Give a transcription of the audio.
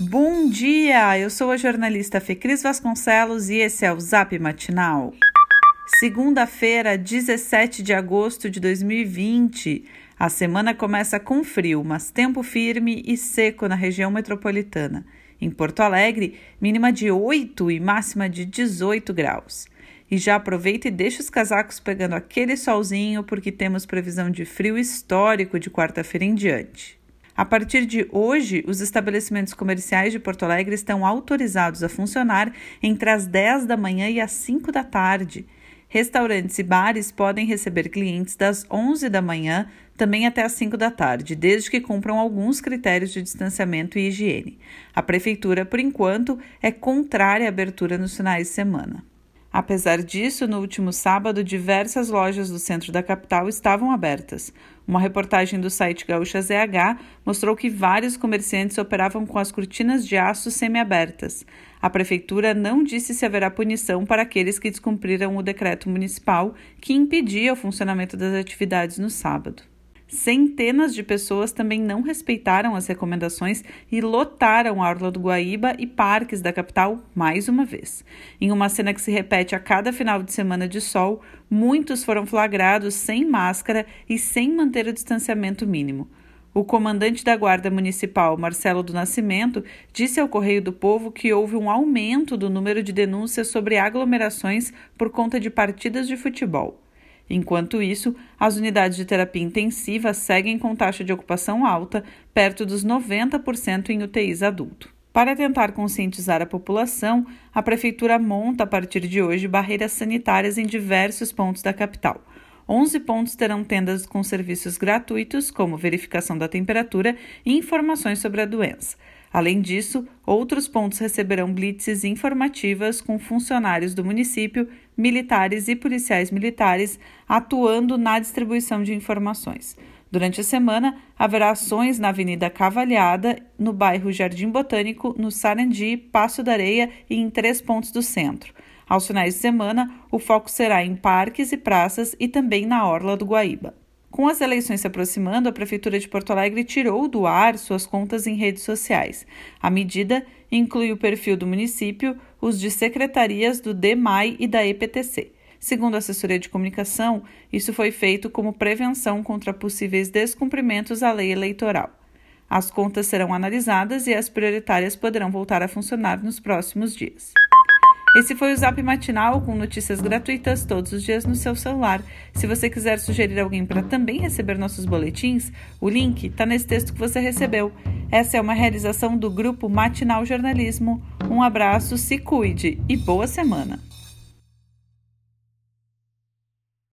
Bom dia! Eu sou a jornalista Fecris Vasconcelos e esse é o Zap Matinal. Segunda-feira, 17 de agosto de 2020. A semana começa com frio, mas tempo firme e seco na região metropolitana. Em Porto Alegre, mínima de 8 e máxima de 18 graus. E já aproveita e deixa os casacos pegando aquele solzinho, porque temos previsão de frio histórico de quarta-feira em diante. A partir de hoje, os estabelecimentos comerciais de Porto Alegre estão autorizados a funcionar entre as 10 da manhã e as 5 da tarde. Restaurantes e bares podem receber clientes das 11 da manhã também até as 5 da tarde, desde que cumpram alguns critérios de distanciamento e higiene. A prefeitura, por enquanto, é contrária à abertura nos finais de semana. Apesar disso, no último sábado, diversas lojas do centro da capital estavam abertas. Uma reportagem do site Gaúcha ZH mostrou que vários comerciantes operavam com as cortinas de aço semiabertas. A prefeitura não disse se haverá punição para aqueles que descumpriram o decreto municipal que impedia o funcionamento das atividades no sábado. Centenas de pessoas também não respeitaram as recomendações e lotaram a Orla do Guaíba e parques da capital mais uma vez. Em uma cena que se repete a cada final de semana de sol, muitos foram flagrados sem máscara e sem manter o distanciamento mínimo. O comandante da Guarda Municipal, Marcelo do Nascimento, disse ao Correio do Povo que houve um aumento do número de denúncias sobre aglomerações por conta de partidas de futebol. Enquanto isso, as unidades de terapia intensiva seguem com taxa de ocupação alta, perto dos 90% em UTIs adulto. Para tentar conscientizar a população, a Prefeitura monta a partir de hoje barreiras sanitárias em diversos pontos da capital. 11 pontos terão tendas com serviços gratuitos, como verificação da temperatura e informações sobre a doença. Além disso, outros pontos receberão blitzes informativas com funcionários do município, militares e policiais militares atuando na distribuição de informações. Durante a semana, haverá ações na Avenida Cavalhada, no bairro Jardim Botânico, no Sarandi, Passo da Areia e em três pontos do centro. Aos finais de semana, o foco será em parques e praças e também na Orla do Guaíba. Com as eleições se aproximando, a Prefeitura de Porto Alegre tirou do ar suas contas em redes sociais. A medida inclui o perfil do município, os de secretarias do DEMAI e da EPTC. Segundo a assessoria de comunicação, isso foi feito como prevenção contra possíveis descumprimentos à lei eleitoral. As contas serão analisadas e as prioritárias poderão voltar a funcionar nos próximos dias. Esse foi o Zap Matinal com notícias gratuitas todos os dias no seu celular. Se você quiser sugerir alguém para também receber nossos boletins, o link está nesse texto que você recebeu. Essa é uma realização do grupo Matinal Jornalismo. Um abraço, se cuide e boa semana!